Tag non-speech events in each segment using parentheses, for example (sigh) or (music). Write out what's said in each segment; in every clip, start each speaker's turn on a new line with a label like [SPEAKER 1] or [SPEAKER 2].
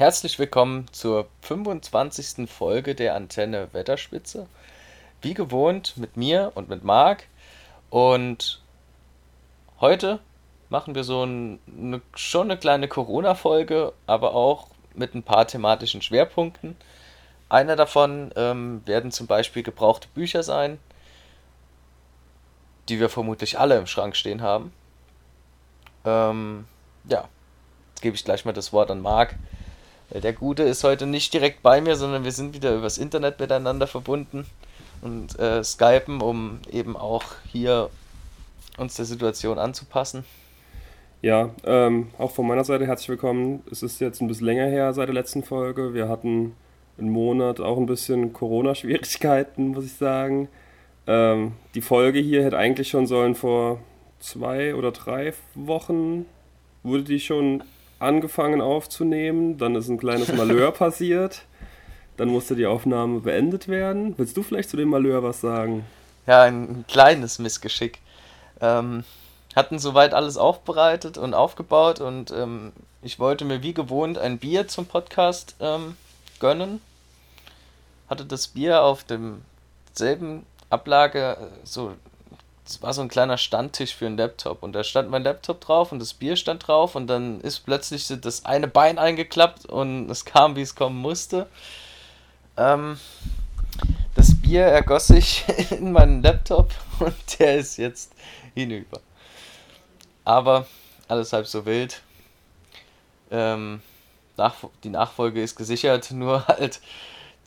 [SPEAKER 1] Herzlich willkommen zur 25. Folge der Antenne Wetterspitze. Wie gewohnt mit mir und mit Marc. Und heute machen wir so ein, eine, schon eine kleine Corona-Folge, aber auch mit ein paar thematischen Schwerpunkten. Einer davon ähm, werden zum Beispiel gebrauchte Bücher sein, die wir vermutlich alle im Schrank stehen haben. Ähm, ja, jetzt gebe ich gleich mal das Wort an Marc der Gute ist heute nicht direkt bei mir, sondern wir sind wieder übers Internet miteinander verbunden und äh, skypen, um eben auch hier uns der Situation anzupassen.
[SPEAKER 2] Ja, ähm, auch von meiner Seite herzlich willkommen. Es ist jetzt ein bisschen länger her seit der letzten Folge. Wir hatten einen Monat auch ein bisschen Corona-Schwierigkeiten, muss ich sagen. Ähm, die Folge hier hätte eigentlich schon sollen vor zwei oder drei Wochen, wurde die schon angefangen aufzunehmen, dann ist ein kleines Malheur (laughs) passiert, dann musste die Aufnahme beendet werden. Willst du vielleicht zu dem Malheur was sagen?
[SPEAKER 1] Ja, ein kleines Missgeschick. Ähm, hatten soweit alles aufbereitet und aufgebaut und ähm, ich wollte mir wie gewohnt ein Bier zum Podcast ähm, gönnen. Hatte das Bier auf demselben Ablage äh, so es war so ein kleiner Standtisch für einen Laptop und da stand mein Laptop drauf und das Bier stand drauf und dann ist plötzlich das eine Bein eingeklappt und (laughs) es kam, wie es kommen musste. Ähm, das Bier ergoss sich (laughs) in meinen Laptop (laughs) und der ist jetzt hinüber. Aber alles halb so wild. Ähm, nach, die Nachfolge ist gesichert, nur halt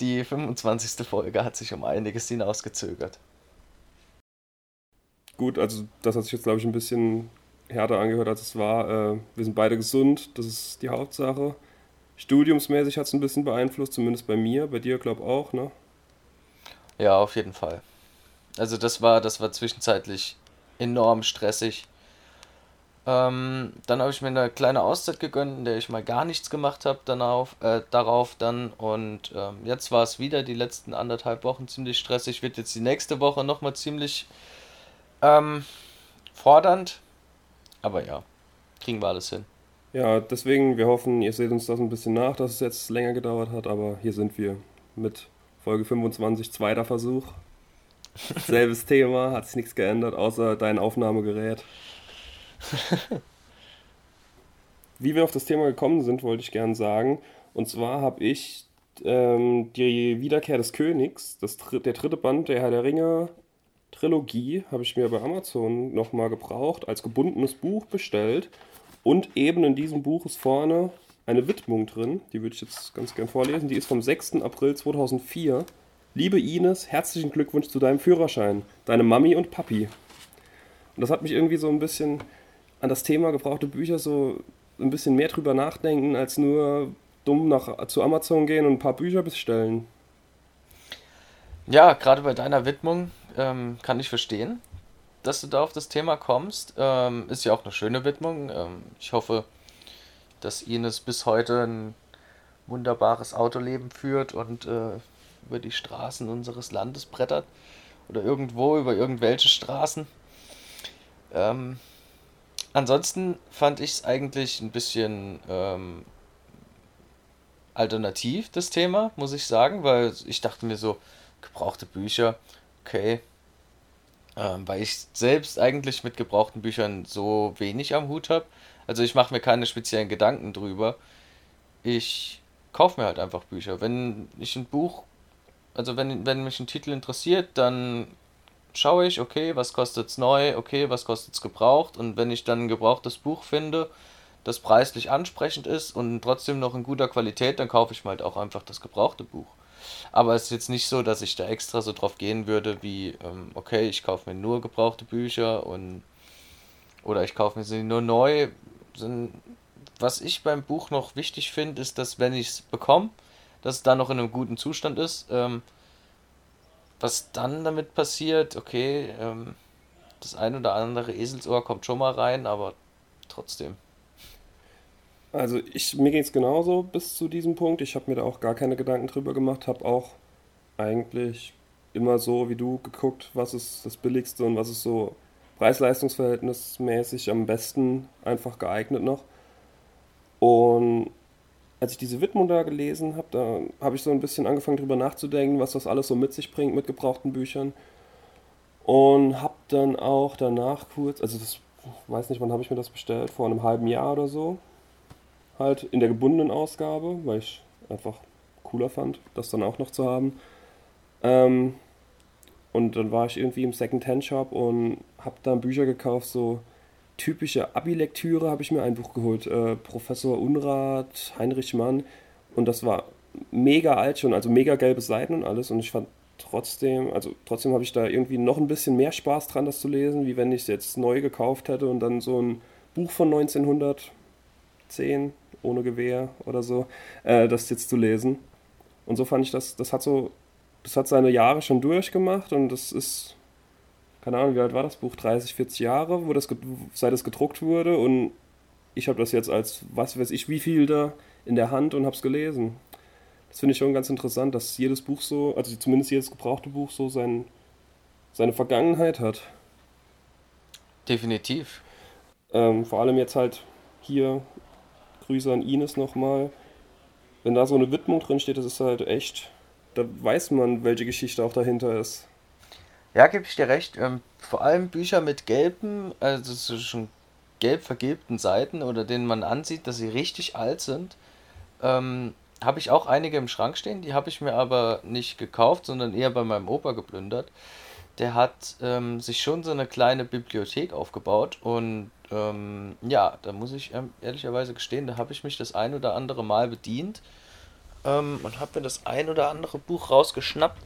[SPEAKER 1] die 25. Folge hat sich um einiges hinausgezögert.
[SPEAKER 2] Gut, also das hat sich jetzt, glaube ich, ein bisschen härter angehört, als es war. Äh, wir sind beide gesund, das ist die Hauptsache. Studiumsmäßig hat es ein bisschen beeinflusst, zumindest bei mir, bei dir, glaube ich, auch, ne?
[SPEAKER 1] Ja, auf jeden Fall. Also das war, das war zwischenzeitlich enorm stressig. Ähm, dann habe ich mir eine kleine Auszeit gegönnt, in der ich mal gar nichts gemacht habe darauf, äh, darauf dann. Und ähm, jetzt war es wieder die letzten anderthalb Wochen ziemlich stressig. Wird jetzt die nächste Woche nochmal ziemlich ähm, fordernd, aber ja, kriegen wir alles hin.
[SPEAKER 2] Ja, deswegen, wir hoffen, ihr seht uns das ein bisschen nach, dass es jetzt länger gedauert hat, aber hier sind wir mit Folge 25, zweiter Versuch. (laughs) Selbes Thema, hat sich nichts geändert, außer dein Aufnahmegerät. Wie wir auf das Thema gekommen sind, wollte ich gerne sagen. Und zwar habe ich ähm, die Wiederkehr des Königs, das, der dritte Band der Herr der Ringe Trilogie habe ich mir bei Amazon nochmal gebraucht, als gebundenes Buch bestellt. Und eben in diesem Buch ist vorne eine Widmung drin, die würde ich jetzt ganz gern vorlesen. Die ist vom 6. April 2004. Liebe Ines, herzlichen Glückwunsch zu deinem Führerschein. Deine Mami und Papi. Und das hat mich irgendwie so ein bisschen an das Thema gebrauchte Bücher so ein bisschen mehr drüber nachdenken, als nur dumm nach, zu Amazon gehen und ein paar Bücher bestellen.
[SPEAKER 1] Ja, gerade bei deiner Widmung ähm, kann ich verstehen, dass du da auf das Thema kommst. Ähm, ist ja auch eine schöne Widmung. Ähm, ich hoffe, dass Ines bis heute ein wunderbares Autoleben führt und äh, über die Straßen unseres Landes brettert. Oder irgendwo über irgendwelche Straßen. Ähm, ansonsten fand ich es eigentlich ein bisschen ähm, alternativ, das Thema, muss ich sagen, weil ich dachte mir so, gebrauchte Bücher, okay. Ähm, weil ich selbst eigentlich mit gebrauchten Büchern so wenig am Hut habe. Also ich mache mir keine speziellen Gedanken drüber. Ich kaufe mir halt einfach Bücher. Wenn ich ein Buch, also wenn, wenn mich ein Titel interessiert, dann schaue ich, okay, was kostet es neu, okay, was kostet es gebraucht. Und wenn ich dann ein gebrauchtes Buch finde, das preislich ansprechend ist und trotzdem noch in guter Qualität, dann kaufe ich mir halt auch einfach das gebrauchte Buch. Aber es ist jetzt nicht so, dass ich da extra so drauf gehen würde, wie, ähm, okay, ich kaufe mir nur gebrauchte Bücher und oder ich kaufe mir sie nur neu. Was ich beim Buch noch wichtig finde, ist, dass wenn ich es bekomme, dass es dann noch in einem guten Zustand ist. Ähm, was dann damit passiert, okay, ähm, das ein oder andere Eselsohr kommt schon mal rein, aber trotzdem.
[SPEAKER 2] Also ich, mir ging es genauso bis zu diesem Punkt. Ich habe mir da auch gar keine Gedanken drüber gemacht, habe auch eigentlich immer so wie du geguckt, was ist das Billigste und was ist so Preis-Leistungs-Verhältnismäßig am besten einfach geeignet noch. Und als ich diese Widmung da gelesen habe, da habe ich so ein bisschen angefangen drüber nachzudenken, was das alles so mit sich bringt mit gebrauchten Büchern. Und habe dann auch danach kurz, also das weiß nicht, wann habe ich mir das bestellt, vor einem halben Jahr oder so, halt in der gebundenen Ausgabe, weil ich einfach cooler fand, das dann auch noch zu haben. Ähm, und dann war ich irgendwie im Second-Hand-Shop und habe dann Bücher gekauft, so typische Abi-Lektüre habe ich mir ein Buch geholt, äh, Professor Unrat, Heinrich Mann. Und das war mega alt schon, also mega gelbe Seiten und alles. Und ich fand trotzdem, also trotzdem habe ich da irgendwie noch ein bisschen mehr Spaß dran, das zu lesen, wie wenn ich es jetzt neu gekauft hätte und dann so ein Buch von 1910 ohne Gewehr oder so, äh, das jetzt zu lesen. Und so fand ich das, das hat so, das hat seine Jahre schon durchgemacht und das ist, keine Ahnung, wie alt war das Buch? 30, 40 Jahre, wo das, seit es gedruckt wurde und ich habe das jetzt als, was weiß ich, wie viel da in der Hand und habe es gelesen. Das finde ich schon ganz interessant, dass jedes Buch so, also zumindest jedes gebrauchte Buch so sein, seine Vergangenheit hat.
[SPEAKER 1] Definitiv.
[SPEAKER 2] Ähm, vor allem jetzt halt hier, Grüße an Ines nochmal, wenn da so eine Widmung drin steht, das ist halt echt, da weiß man, welche Geschichte auch dahinter ist.
[SPEAKER 1] Ja, gebe ich dir recht. Ähm, vor allem Bücher mit gelben, also so schon gelb vergilbten Seiten oder denen man ansieht, dass sie richtig alt sind, ähm, habe ich auch einige im Schrank stehen. Die habe ich mir aber nicht gekauft, sondern eher bei meinem Opa geplündert. Der hat ähm, sich schon so eine kleine Bibliothek aufgebaut und ähm, ja, da muss ich ähm, ehrlicherweise gestehen, da habe ich mich das ein oder andere Mal bedient ähm, und habe mir das ein oder andere Buch rausgeschnappt.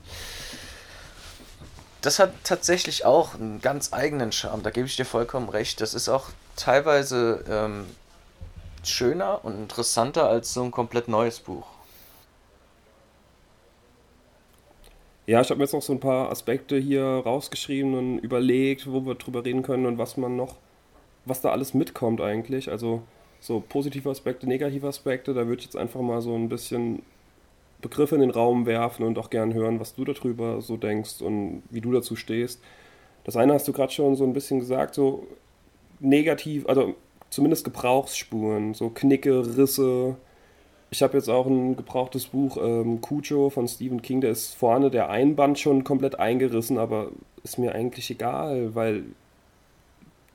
[SPEAKER 1] Das hat tatsächlich auch einen ganz eigenen Charme, da gebe ich dir vollkommen recht. Das ist auch teilweise ähm, schöner und interessanter als so ein komplett neues Buch.
[SPEAKER 2] Ja, ich habe mir jetzt noch so ein paar Aspekte hier rausgeschrieben und überlegt, wo wir drüber reden können und was man noch, was da alles mitkommt eigentlich. Also so positive Aspekte, negative Aspekte, da würde ich jetzt einfach mal so ein bisschen Begriffe in den Raum werfen und auch gern hören, was du darüber so denkst und wie du dazu stehst. Das eine hast du gerade schon so ein bisschen gesagt, so negativ, also zumindest Gebrauchsspuren, so Knicke, Risse. Ich habe jetzt auch ein gebrauchtes Buch, ähm, Cujo von Stephen King, da ist vorne der Einband schon komplett eingerissen, aber ist mir eigentlich egal, weil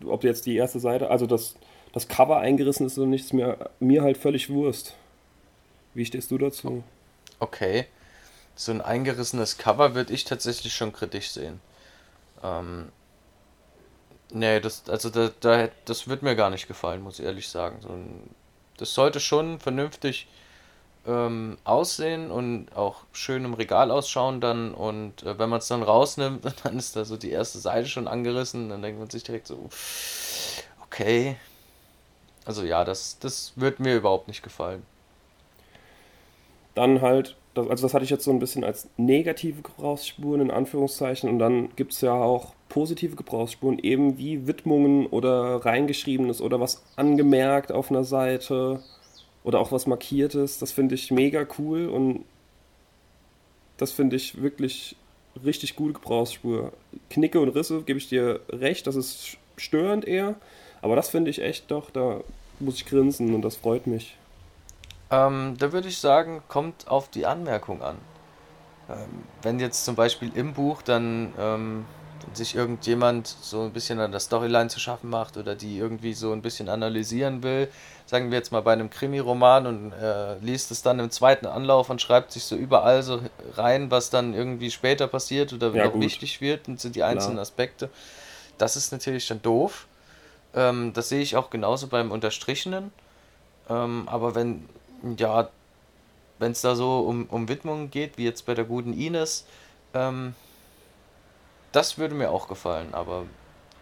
[SPEAKER 2] ob jetzt die erste Seite, also das, das Cover eingerissen ist oder nicht, ist mir, mir halt völlig Wurst. Wie stehst du dazu?
[SPEAKER 1] Okay. So ein eingerissenes Cover würde ich tatsächlich schon kritisch sehen. Ähm, Nee, das, also da, da, das wird mir gar nicht gefallen, muss ich ehrlich sagen. So ein, das sollte schon vernünftig ähm, aussehen und auch schön im Regal ausschauen dann. Und äh, wenn man es dann rausnimmt, (laughs) dann ist da so die erste Seite schon angerissen. Dann denkt man sich direkt so, okay. Also ja, das, das wird mir überhaupt nicht gefallen.
[SPEAKER 2] Dann halt, das, also das hatte ich jetzt so ein bisschen als negative Gebrauchsspuren in Anführungszeichen. Und dann gibt es ja auch positive Gebrauchsspuren, eben wie Widmungen oder reingeschriebenes oder was angemerkt auf einer Seite oder auch was markiertes. Das finde ich mega cool und das finde ich wirklich richtig gute Gebrauchsspur. Knicke und Risse, gebe ich dir recht, das ist störend eher, aber das finde ich echt doch, da muss ich grinsen und das freut mich.
[SPEAKER 1] Ähm, da würde ich sagen, kommt auf die Anmerkung an. Ähm, wenn jetzt zum Beispiel im Buch dann ähm, sich irgendjemand so ein bisschen an der Storyline zu schaffen macht oder die irgendwie so ein bisschen analysieren will, sagen wir jetzt mal bei einem Krimi-Roman und äh, liest es dann im zweiten Anlauf und schreibt sich so überall so rein, was dann irgendwie später passiert oder ja, noch gut. wichtig wird und sind die einzelnen Klar. Aspekte. Das ist natürlich dann doof. Ähm, das sehe ich auch genauso beim Unterstrichenen. Ähm, aber wenn, ja, wenn es da so um, um Widmungen geht, wie jetzt bei der guten Ines, ähm, das würde mir auch gefallen, aber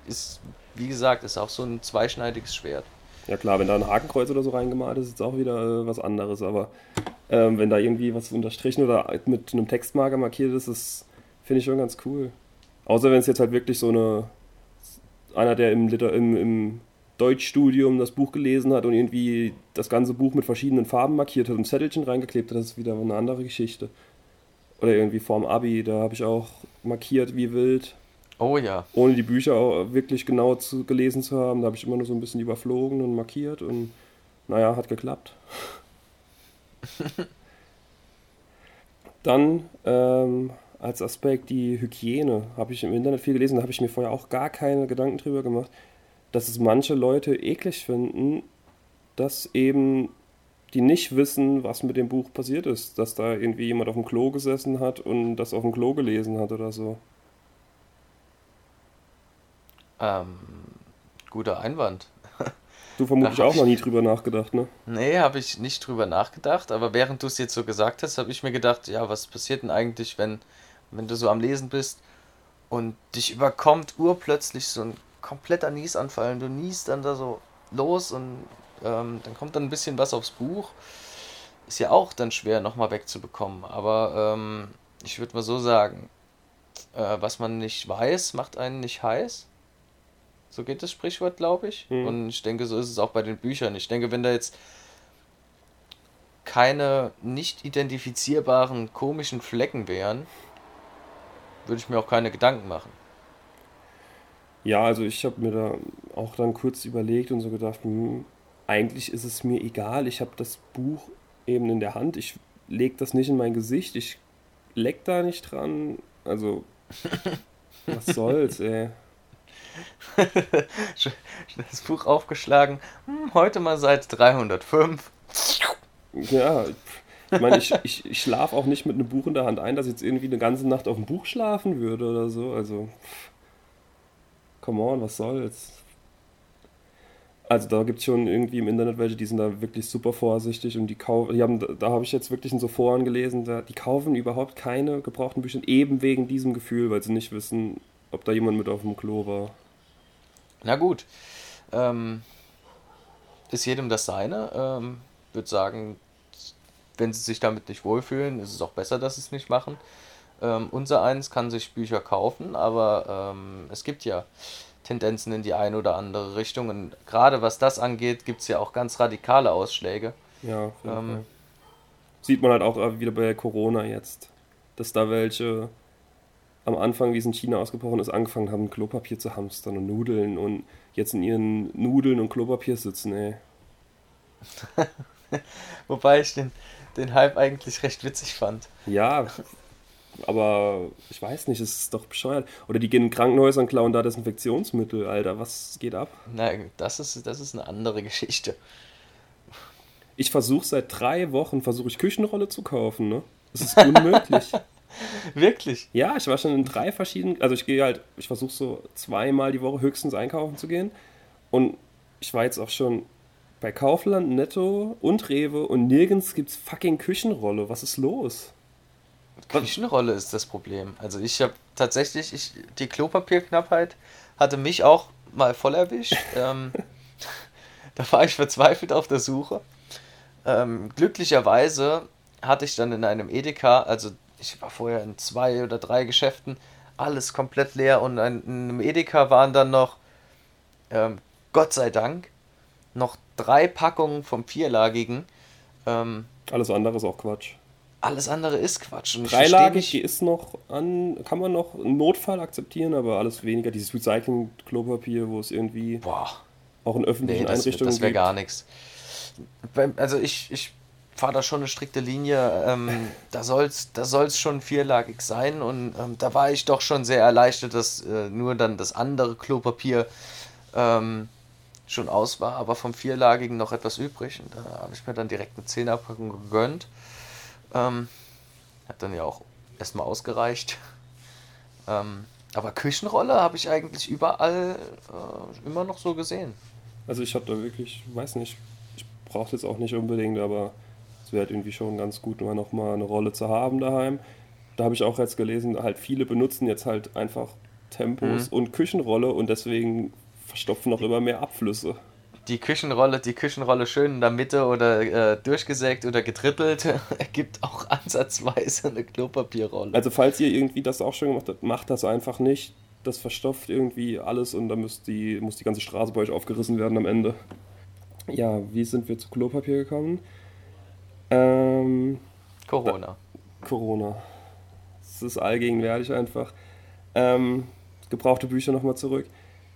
[SPEAKER 1] ist, wie gesagt, ist auch so ein zweischneidiges Schwert.
[SPEAKER 2] Ja klar, wenn da ein Hakenkreuz oder so reingemalt ist, ist es auch wieder äh, was anderes, aber ähm, wenn da irgendwie was unterstrichen oder mit einem Textmarker markiert ist, das finde ich schon ganz cool. Außer wenn es jetzt halt wirklich so eine, einer, der im, im, im Deutschstudium das Buch gelesen hat und irgendwie das ganze Buch mit verschiedenen Farben markiert hat und Zettelchen reingeklebt hat, das ist wieder eine andere Geschichte. Oder irgendwie vorm Abi, da habe ich auch markiert wie wild.
[SPEAKER 1] Oh ja.
[SPEAKER 2] Ohne die Bücher auch wirklich genau zu, gelesen zu haben. Da habe ich immer nur so ein bisschen überflogen und markiert und naja, hat geklappt. (laughs) Dann ähm, als Aspekt die Hygiene. Habe ich im Internet viel gelesen, da habe ich mir vorher auch gar keine Gedanken drüber gemacht, dass es manche Leute eklig finden, dass eben die nicht wissen, was mit dem Buch passiert ist. Dass da irgendwie jemand auf dem Klo gesessen hat und das auf dem Klo gelesen hat oder so.
[SPEAKER 1] Ähm, guter Einwand. (laughs)
[SPEAKER 2] Du vermutlich auch noch nie drüber nachgedacht, ne?
[SPEAKER 1] Nee, habe ich nicht drüber nachgedacht, aber während du es jetzt so gesagt hast, habe ich mir gedacht, ja, was passiert denn eigentlich, wenn, wenn du so am Lesen bist und dich überkommt urplötzlich so ein kompletter Niesanfall und du niest dann da so los und ähm, dann kommt dann ein bisschen was aufs Buch. Ist ja auch dann schwer nochmal wegzubekommen, aber ähm, ich würde mal so sagen, äh, was man nicht weiß, macht einen nicht heiß. So geht das Sprichwort, glaube ich. Mhm. Und ich denke, so ist es auch bei den Büchern. Ich denke, wenn da jetzt keine nicht identifizierbaren komischen Flecken wären, würde ich mir auch keine Gedanken machen.
[SPEAKER 2] Ja, also ich habe mir da auch dann kurz überlegt und so gedacht, hm, eigentlich ist es mir egal. Ich habe das Buch eben in der Hand. Ich lege das nicht in mein Gesicht. Ich leck da nicht dran. Also, (laughs) was soll's, ey. (laughs)
[SPEAKER 1] das Buch aufgeschlagen. Hm, heute mal Seite 305.
[SPEAKER 2] Ja, ich meine, ich, ich, ich schlafe auch nicht mit einem Buch in der Hand ein, dass ich jetzt irgendwie eine ganze Nacht auf dem Buch schlafen würde oder so. Also, come on, was soll's. Also da gibt es schon irgendwie im Internet welche, die sind da wirklich super vorsichtig und die kaufen, die haben, da habe ich jetzt wirklich in so Foren gelesen, da, die kaufen überhaupt keine gebrauchten Bücher, eben wegen diesem Gefühl, weil sie nicht wissen, ob da jemand mit auf dem Klo war.
[SPEAKER 1] Na gut. Ähm, ist jedem das seine. Ähm, würde sagen, wenn sie sich damit nicht wohlfühlen, ist es auch besser, dass sie es nicht machen. Ähm, unser eins kann sich Bücher kaufen, aber ähm, es gibt ja Tendenzen in die eine oder andere Richtung. Und gerade was das angeht, gibt es ja auch ganz radikale Ausschläge.
[SPEAKER 2] Ja, ähm, sieht man halt auch wieder bei Corona jetzt, dass da welche am Anfang, wie es in China ausgebrochen ist, angefangen haben, Klopapier zu hamstern und Nudeln und jetzt in ihren Nudeln und Klopapier sitzen, ey. (laughs)
[SPEAKER 1] Wobei ich den, den Hype eigentlich recht witzig fand.
[SPEAKER 2] Ja, aber ich weiß nicht, es ist doch bescheuert. Oder die gehen in Krankenhäusern und klauen da Desinfektionsmittel, Alter. Was geht ab?
[SPEAKER 1] Nein, das ist, das ist eine andere Geschichte.
[SPEAKER 2] Ich versuche seit drei Wochen, versuche ich Küchenrolle zu kaufen, ne? Das ist unmöglich. (laughs)
[SPEAKER 1] Wirklich?
[SPEAKER 2] Ja, ich war schon in drei verschiedenen, also ich gehe halt, ich versuche so zweimal die Woche höchstens einkaufen zu gehen. Und ich war jetzt auch schon bei Kaufland, Netto und Rewe und nirgends gibt es fucking Küchenrolle. Was ist los?
[SPEAKER 1] Küchenrolle ist das Problem. Also ich habe tatsächlich, ich, die Klopapierknappheit hatte mich auch mal voll erwischt. (laughs) ähm, da war ich verzweifelt auf der Suche. Ähm, glücklicherweise hatte ich dann in einem Edeka, also ich war vorher in zwei oder drei Geschäften, alles komplett leer und in einem Edeka waren dann noch, ähm, Gott sei Dank, noch drei Packungen vom vierlagigen. Ähm,
[SPEAKER 2] alles andere ist auch Quatsch.
[SPEAKER 1] Alles andere ist Quatsch.
[SPEAKER 2] Und Dreilagig, die ist noch an, kann man noch im Notfall akzeptieren, aber alles weniger. Dieses Recycling-Klopapier, wo es irgendwie
[SPEAKER 1] Boah.
[SPEAKER 2] auch in öffentlichen nee, das, Einrichtungen
[SPEAKER 1] Das wäre gar nichts. Also ich, ich fahre da schon eine strikte Linie. Ähm, (laughs) da soll es da soll's schon vierlagig sein und ähm, da war ich doch schon sehr erleichtert, dass äh, nur dann das andere Klopapier ähm, schon aus war, aber vom vierlagigen noch etwas übrig. Und da habe ich mir dann direkt eine Zehnerpackung gegönnt. Ähm, hat dann ja auch erstmal ausgereicht. Ähm, aber Küchenrolle habe ich eigentlich überall äh, immer noch so gesehen.
[SPEAKER 2] Also ich habe da wirklich, weiß nicht, ich brauche es jetzt auch nicht unbedingt, aber es wäre halt irgendwie schon ganz gut, immer noch mal eine Rolle zu haben daheim. Da habe ich auch jetzt gelesen, halt viele benutzen jetzt halt einfach Tempos mhm. und Küchenrolle und deswegen verstopfen noch immer mehr Abflüsse.
[SPEAKER 1] Die Küchenrolle, die Küchenrolle schön in der Mitte oder äh, durchgesägt oder getrittelt, (laughs) ergibt auch ansatzweise eine Klopapierrolle.
[SPEAKER 2] Also falls ihr irgendwie das auch schon gemacht habt, macht das einfach nicht. Das verstopft irgendwie alles und dann muss die, muss die ganze Straße bei euch aufgerissen werden am Ende. Ja, wie sind wir zu Klopapier gekommen? Ähm,
[SPEAKER 1] Corona.
[SPEAKER 2] Da, Corona. Es ist allgegenwärtig einfach. Ähm, gebrauchte Bücher nochmal zurück.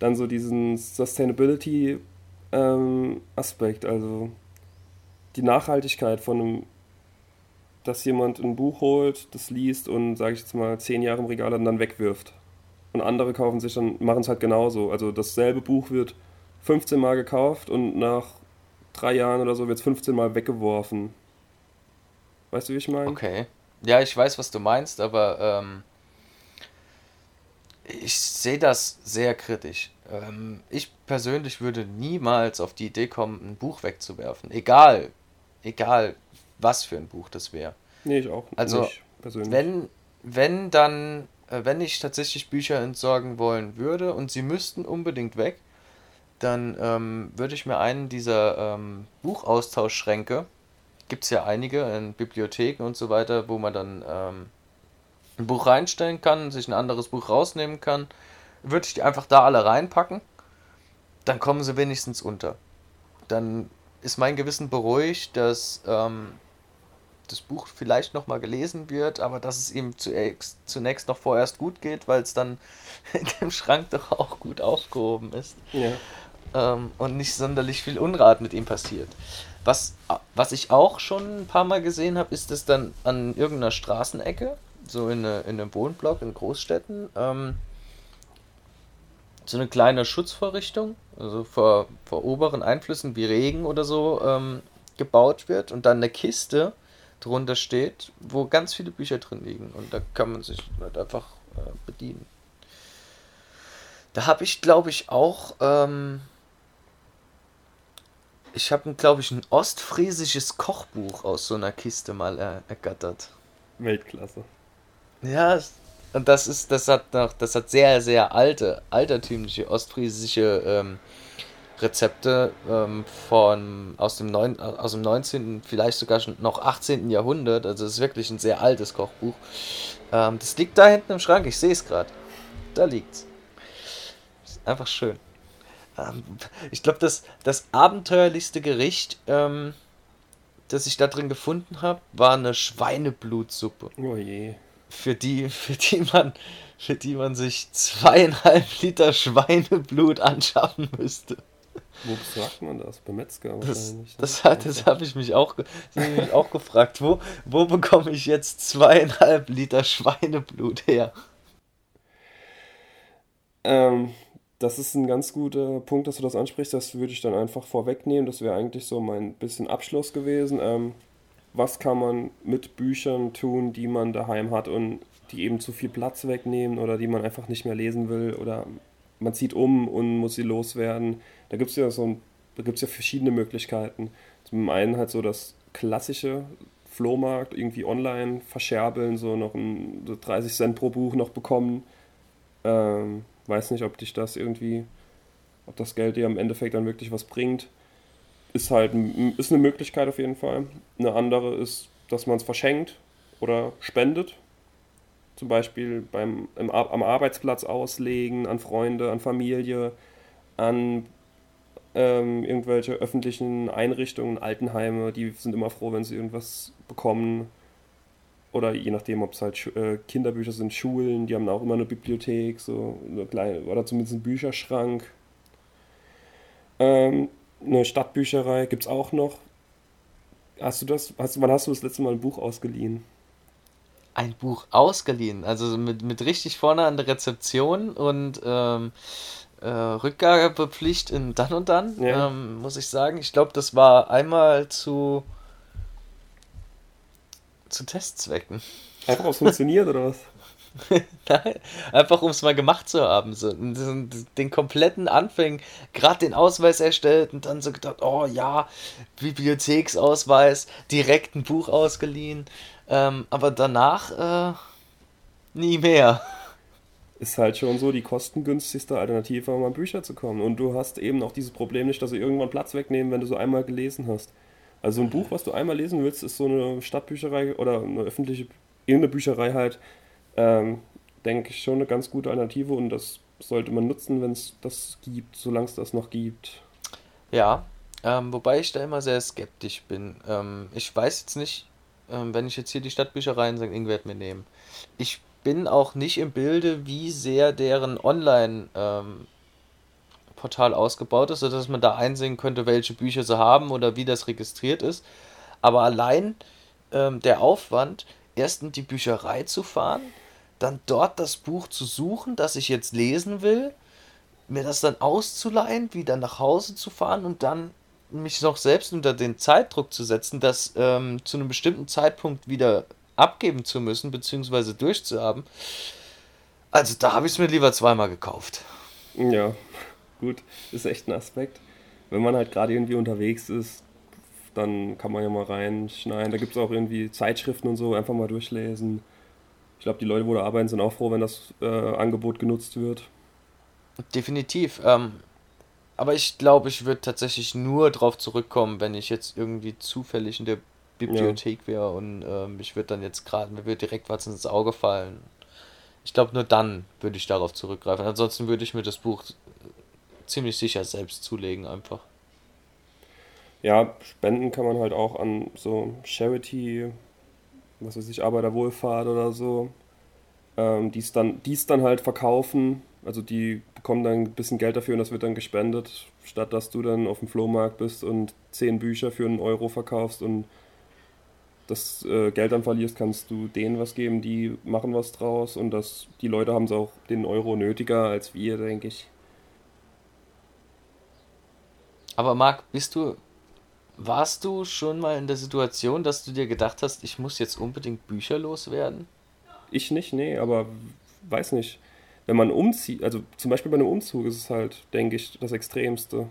[SPEAKER 2] Dann so diesen Sustainability ähm, Aspekt, also die Nachhaltigkeit von einem dass jemand ein Buch holt, das liest und, sage ich jetzt mal, zehn Jahre im Regal und dann wegwirft. Und andere kaufen sich dann, machen es halt genauso. Also dasselbe Buch wird 15 Mal gekauft und nach drei Jahren oder so wird es 15 Mal weggeworfen. Weißt du, wie ich meine?
[SPEAKER 1] Okay. Ja, ich weiß, was du meinst, aber ähm, ich sehe das sehr kritisch. Ähm, ich persönlich würde niemals auf die Idee kommen, ein Buch wegzuwerfen. Egal, egal, was für ein Buch das wäre.
[SPEAKER 2] Nee, ich auch
[SPEAKER 1] Also,
[SPEAKER 2] nicht persönlich.
[SPEAKER 1] wenn, wenn dann, äh, wenn ich tatsächlich Bücher entsorgen wollen würde und sie müssten unbedingt weg, dann ähm, würde ich mir einen dieser ähm, Buchaustauschschränke, gibt es ja einige in Bibliotheken und so weiter, wo man dann ähm, ein Buch reinstellen kann, sich ein anderes Buch rausnehmen kann, würde ich die einfach da alle reinpacken, dann kommen sie wenigstens unter. Dann ist mein Gewissen beruhigt, dass ähm, das Buch vielleicht nochmal gelesen wird, aber dass es ihm zunächst noch vorerst gut geht, weil es dann (laughs) in dem Schrank doch auch gut aufgehoben ist
[SPEAKER 2] Ja.
[SPEAKER 1] ähm, und nicht sonderlich viel Unrat mit ihm passiert. Was, was ich auch schon ein paar Mal gesehen habe, ist es dann an irgendeiner Straßenecke, so in, eine, in einem Wohnblock in Großstädten, ähm, so eine kleine Schutzvorrichtung, also vor, vor oberen Einflüssen wie Regen oder so, ähm, gebaut wird und dann eine Kiste drunter steht, wo ganz viele Bücher drin liegen und da kann man sich halt einfach äh, bedienen. Da habe ich, glaube ich, auch ähm, ich habe, glaube ich, ein ostfriesisches Kochbuch aus so einer Kiste mal er ergattert.
[SPEAKER 2] Weltklasse.
[SPEAKER 1] Ja, es- und das ist, das hat noch, das hat sehr, sehr alte, altertümliche ostfriesische ähm, Rezepte ähm, von aus dem, neun, aus dem 19., vielleicht sogar schon noch 18. Jahrhundert. Also es ist wirklich ein sehr altes Kochbuch. Ähm, das liegt da hinten im Schrank, ich sehe es gerade. Da liegt's. Ist einfach schön. Ähm, ich glaube, das, das abenteuerlichste Gericht, ähm, das ich da drin gefunden habe, war eine Schweineblutsuppe
[SPEAKER 2] Oh je.
[SPEAKER 1] Für die, für die man, für die man sich zweieinhalb Liter Schweineblut anschaffen müsste.
[SPEAKER 2] Wo besorgt man das? Beim Metzger
[SPEAKER 1] Das,
[SPEAKER 2] wahrscheinlich. ne?
[SPEAKER 1] das, hat- das habe ich mich auch, das mich auch gefragt. Wo, wo bekomme ich jetzt zweieinhalb Liter Schweineblut her?
[SPEAKER 2] Ähm, das ist ein ganz guter Punkt, dass du das ansprichst. Das würde ich dann einfach vorwegnehmen. Das wäre eigentlich so mein bisschen Abschluss gewesen. Ähm, was kann man mit Büchern tun, die man daheim hat und die eben zu viel Platz wegnehmen oder die man einfach nicht mehr lesen will oder man zieht um und muss sie loswerden. Da gibt es ja so da gibt's ja verschiedene Möglichkeiten. Zum einen halt so das klassische Flohmarkt, irgendwie online verscherbeln, so noch ein, so 30 Cent pro Buch noch bekommen. Ähm, weiß nicht, ob dich das irgendwie, ob das Geld dir im Endeffekt dann wirklich was bringt. Ist halt ist eine Möglichkeit auf jeden Fall. Eine andere ist, dass man es verschenkt oder spendet. Zum Beispiel beim, im, am Arbeitsplatz auslegen, an Freunde, an Familie, an ähm, irgendwelche öffentlichen Einrichtungen, Altenheime, die sind immer froh, wenn sie irgendwas bekommen. Oder je nachdem, ob es halt äh, Kinderbücher sind, Schulen, die haben auch immer eine Bibliothek, so eine kleine, oder zumindest einen Bücherschrank. Ähm, eine Stadtbücherei gibt es auch noch. Hast du das, hast, wann hast du das letzte Mal ein Buch ausgeliehen?
[SPEAKER 1] Ein Buch ausgeliehen, also mit, mit richtig vorne an der Rezeption und ähm, äh, Rückgabepflicht in dann und dann,
[SPEAKER 2] Ja.
[SPEAKER 1] ähm, muss ich sagen. Ich glaube, das war einmal zu, zu Testzwecken.
[SPEAKER 2] Einfach, ob es funktioniert oder was? (laughs)
[SPEAKER 1] Nein, einfach um es mal gemacht zu haben. So, den kompletten Anfängen, gerade den Ausweis erstellt und dann so gedacht, oh ja, Bibliotheksausweis, direkt ein Buch ausgeliehen. Ähm, aber danach äh, nie mehr.
[SPEAKER 2] Ist halt schon so die kostengünstigste Alternative, um an Bücher zu kommen. Und du hast eben auch dieses Problem nicht, dass sie irgendwann Platz wegnehmen, wenn du so einmal gelesen hast. Also ein Buch, was du einmal lesen willst, ist so eine Stadtbücherei oder eine öffentliche, irgendeine Bücherei halt, ähm, denke ich, schon eine ganz gute Alternative und das sollte man nutzen, wenn es das gibt, solange es das noch gibt.
[SPEAKER 1] Ja, ähm, wobei ich da immer sehr skeptisch bin. Ähm, ich weiß jetzt nicht, ähm, wenn ich jetzt hier die Stadtbücherei in St. Ingbert mir nehme. Ich bin auch nicht im Bilde, wie sehr deren Online ähm, Portal ausgebaut ist, sodass man da einsehen könnte, welche Bücher sie haben oder wie das registriert ist. Aber allein ähm, der Aufwand, erst in die Bücherei zu fahren, dann dort das Buch zu suchen, das ich jetzt lesen will, mir das dann auszuleihen, wieder nach Hause zu fahren und dann mich noch selbst unter den Zeitdruck zu setzen, das ähm, zu einem bestimmten Zeitpunkt wieder abgeben zu müssen, beziehungsweise durchzuhaben. Also da habe ich es mir lieber zweimal gekauft.
[SPEAKER 2] Ja, gut, ist echt ein Aspekt. Wenn man halt gerade irgendwie unterwegs ist, dann kann man ja mal reinschneiden. Da gibt es auch irgendwie Zeitschriften und so, einfach mal durchlesen. Ich glaube, die Leute, wo da arbeiten, sind auch froh, wenn das äh, Angebot genutzt wird.
[SPEAKER 1] Definitiv. Ähm, aber ich glaube, ich würde tatsächlich nur drauf zurückkommen, wenn ich jetzt irgendwie zufällig in der Bibliothek ja. wäre und ähm, ich würde dann jetzt gerade, mir würde direkt was ins Auge fallen. Ich glaube, nur dann würde ich darauf zurückgreifen. Ansonsten würde ich mir das Buch ziemlich sicher selbst zulegen, einfach.
[SPEAKER 2] Ja, spenden kann man halt auch an so Charity, was weiß ich, Arbeiterwohlfahrt oder so. Ähm, die es dann, die's dann halt verkaufen. Also die bekommen dann ein bisschen Geld dafür und das wird dann gespendet, statt dass du dann auf dem Flohmarkt bist und zehn Bücher für einen Euro verkaufst und das äh, Geld dann verlierst, kannst du denen was geben, die machen was draus und das, die Leute haben es auch den Euro nötiger als wir, denke ich.
[SPEAKER 1] Aber Marc, bist du, warst du schon mal in der Situation, dass du dir gedacht hast, ich muss jetzt unbedingt Bücher loswerden?
[SPEAKER 2] Ich nicht, nee, aber weiß nicht. Wenn man umzieht, also zum Beispiel bei einem Umzug ist es halt, denke ich, das Extremste.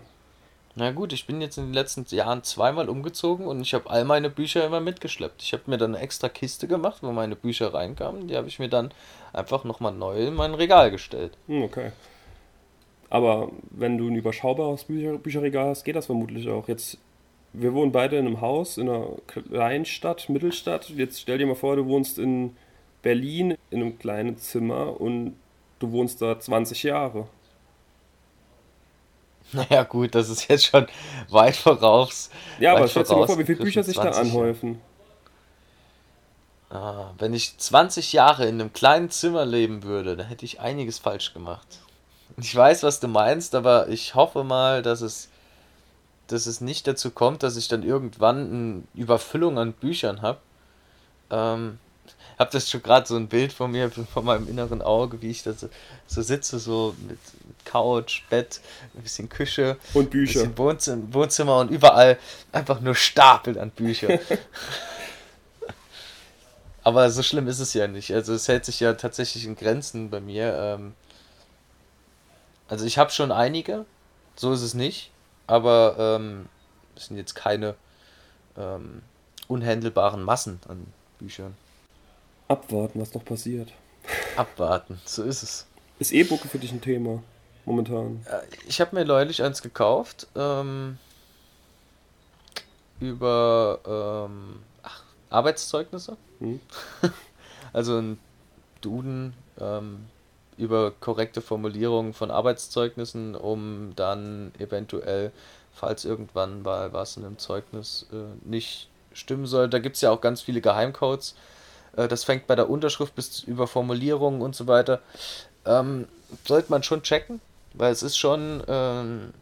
[SPEAKER 1] Na gut, ich bin jetzt in den letzten Jahren zweimal umgezogen und ich habe all meine Bücher immer mitgeschleppt. Ich habe mir dann eine extra Kiste gemacht, wo meine Bücher reinkamen. Die habe ich mir dann einfach nochmal neu in mein Regal gestellt.
[SPEAKER 2] Hm, okay. Aber wenn du ein überschaubares Bücher Bücherregal hast, geht das vermutlich auch. Jetzt, wir wohnen beide in einem Haus, in einer kleinen Stadt, Mittelstadt. Jetzt stell dir mal vor, du wohnst in Berlin in einem kleinen Zimmer und du wohnst da 20 Jahre.
[SPEAKER 1] Naja, gut, das ist jetzt schon weit voraus.
[SPEAKER 2] Ja, aber stell dir mal vor, wie viele Bücher sich da anhäufen.
[SPEAKER 1] Ah, wenn ich 20 Jahre in einem kleinen Zimmer leben würde, dann hätte ich einiges falsch gemacht. Ich weiß, was du meinst, aber ich hoffe mal, dass es, dass es nicht dazu kommt, dass ich dann irgendwann eine Überfüllung an Büchern habe. Ähm, habe das schon gerade so ein Bild von mir, von meinem inneren Auge, wie ich da so, so sitze, so mit Couch, Bett, ein bisschen Küche.
[SPEAKER 2] Und Bücher.
[SPEAKER 1] Ein bisschen Wohnzimmer, Wohnzimmer und überall einfach nur Stapel an Büchern. (laughs) Aber so schlimm ist es ja nicht. Also es hält sich ja tatsächlich in Grenzen bei mir. Ähm, also ich habe schon einige, so ist es nicht. Aber ähm, es sind jetzt keine ähm, unhändelbaren Massen an Büchern.
[SPEAKER 2] Abwarten, was noch passiert. (laughs)
[SPEAKER 1] Abwarten, so ist es.
[SPEAKER 2] Ist E-Book für dich ein Thema momentan?
[SPEAKER 1] Ich habe mir neulich eins gekauft. Ähm, über ähm, ach, Arbeitszeugnisse. Hm. (laughs) also ein Duden ähm, über korrekte Formulierungen von Arbeitszeugnissen, um dann eventuell, falls irgendwann mal was in einem Zeugnis äh, nicht stimmen soll, da gibt es ja auch ganz viele Geheimcodes äh, das fängt bei der Unterschrift bis über Formulierungen und so weiter. Ähm, sollte man schon checken, weil es ist schon, ähm,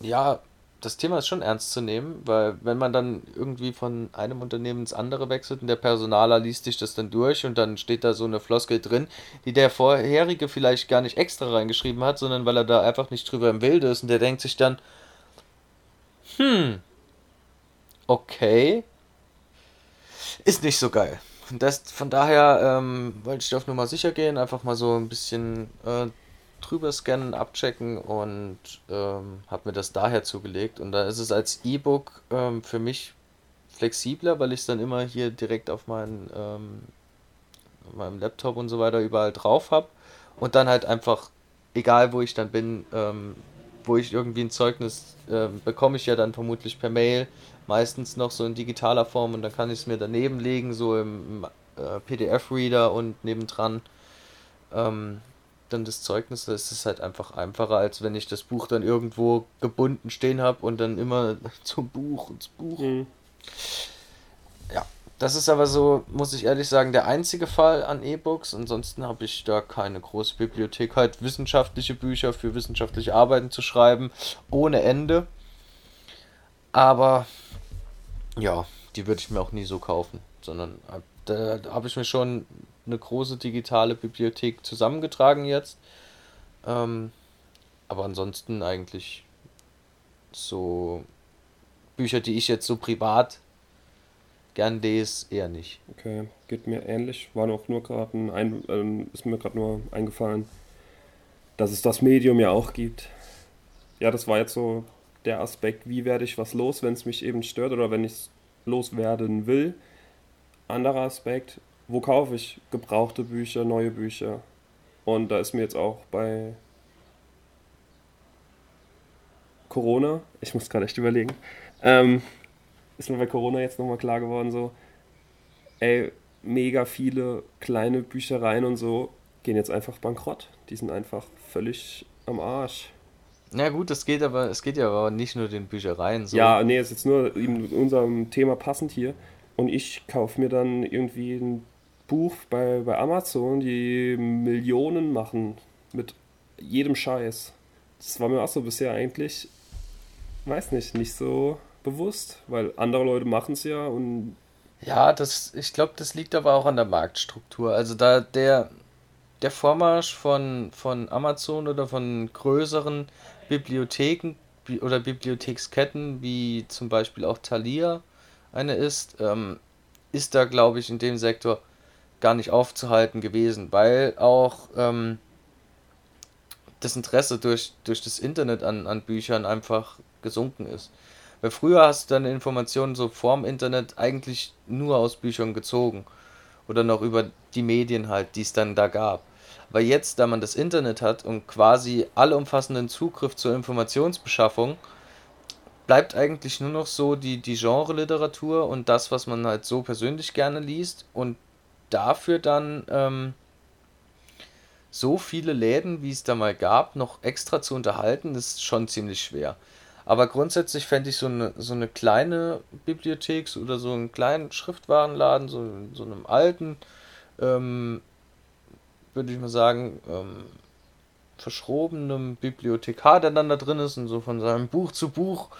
[SPEAKER 1] ja, das Thema ist schon ernst zu nehmen, weil wenn man dann irgendwie von einem Unternehmen ins andere wechselt und der Personaler liest sich das dann durch und dann steht da so eine Floskel drin, die der vorherige vielleicht gar nicht extra reingeschrieben hat, sondern weil er da einfach nicht drüber im Bilde ist und der denkt sich dann, hm, okay, ist nicht so geil. Das, von daher ähm, wollte ich auf Nummer sicher gehen, einfach mal so ein bisschen äh, drüber scannen, abchecken und ähm, habe mir das daher zugelegt. Und da ist es als E-Book ähm, für mich flexibler, weil ich es dann immer hier direkt auf meinen, ähm, meinem Laptop und so weiter überall drauf habe und dann halt einfach, egal wo ich dann bin, ähm, wo ich irgendwie ein Zeugnis äh, bekomme ich ja dann vermutlich per Mail, meistens noch so in digitaler Form und dann kann ich es mir daneben legen, so im, im äh, PDF-Reader und nebendran ähm, dann das Zeugnis, da ist es halt einfach einfacher, als wenn ich das Buch dann irgendwo gebunden stehen habe und dann immer (laughs) zum Buch ins Buch. Mhm. Ja, das ist aber so, muss ich ehrlich sagen, der einzige Fall an E-Books. Ansonsten habe ich da keine große Bibliothek, halt wissenschaftliche Bücher für wissenschaftliche Arbeiten zu schreiben, ohne Ende. Aber ja, die würde ich mir auch nie so kaufen, sondern äh, da habe ich mir schon eine große digitale Bibliothek zusammengetragen jetzt. Ähm, aber ansonsten eigentlich so Bücher, die ich jetzt so privat gern lese, eher nicht.
[SPEAKER 2] Okay, geht mir ähnlich. War noch nur gerade ein, ein ähm, ist mir gerade nur eingefallen, dass es das Medium ja auch gibt. Ja, das war jetzt so der Aspekt, wie werde ich was los, wenn es mich eben stört oder wenn ich es loswerden will. Anderer Aspekt, wo kaufe ich gebrauchte Bücher, neue Bücher? Und da ist mir jetzt auch bei Corona, ich muss gerade echt überlegen, ähm, ist mir bei Corona jetzt nochmal klar geworden, so, ey, mega viele kleine Büchereien und so gehen jetzt einfach bankrott. Die sind einfach völlig am Arsch.
[SPEAKER 1] Na gut, es geht aber, es geht ja aber nicht nur den Büchereien
[SPEAKER 2] so. Ja, nee, es ist jetzt nur in unserem Thema passend hier. Und ich kaufe mir dann irgendwie ein Buch bei, bei Amazon, die Millionen machen mit jedem Scheiß. Das war mir auch so bisher eigentlich, weiß nicht, nicht so bewusst, weil andere Leute machen es ja und.
[SPEAKER 1] Ja, das, ich glaube, das liegt aber auch an der Marktstruktur. Also da der, der Vormarsch von, von Amazon oder von größeren Bibliotheken oder Bibliotheksketten, wie zum Beispiel auch Thalia eine ist, ähm, ist da, glaube ich, in dem Sektor gar nicht aufzuhalten gewesen, weil auch ähm, das Interesse durch, durch das Internet an, an Büchern einfach gesunken ist. Weil früher hast du deine Informationen so vorm Internet eigentlich nur aus Büchern gezogen. Oder noch über die Medien halt, die es dann da gab. Weil jetzt, da man das Internet hat und quasi allumfassenden Zugriff zur Informationsbeschaffung, bleibt eigentlich nur noch so die, die Genre-Literatur und das, was man halt so persönlich gerne liest. Und dafür dann ähm, so viele Läden, wie es da mal gab, noch extra zu unterhalten, ist schon ziemlich schwer. Aber grundsätzlich fände ich so eine, so eine kleine Bibliothek oder so einen kleinen Schriftwarenladen, so, so einem alten, ähm, würde ich mal sagen, ähm, verschrobenem Bibliothekar, der dann da drin ist und so von seinem Buch zu Buch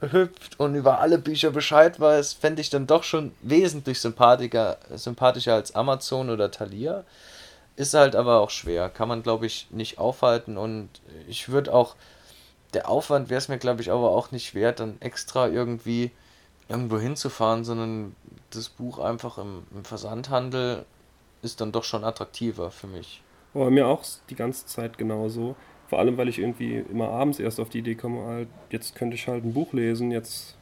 [SPEAKER 1] hüpft und über alle Bücher Bescheid weiß, fände ich dann doch schon wesentlich sympathischer, sympathischer als Amazon oder Thalia. Ist halt aber auch schwer, kann man glaube ich nicht aufhalten und ich würde auch der Aufwand wäre es mir, glaube ich, aber auch nicht wert, dann extra irgendwie irgendwo hinzufahren, sondern das Buch einfach im, im Versandhandel ist dann doch schon attraktiver für mich.
[SPEAKER 2] Aber mir auch die ganze Zeit genauso. Vor allem, weil ich irgendwie immer abends erst auf die Idee komme, halt, jetzt könnte ich halt ein Buch lesen, jetzt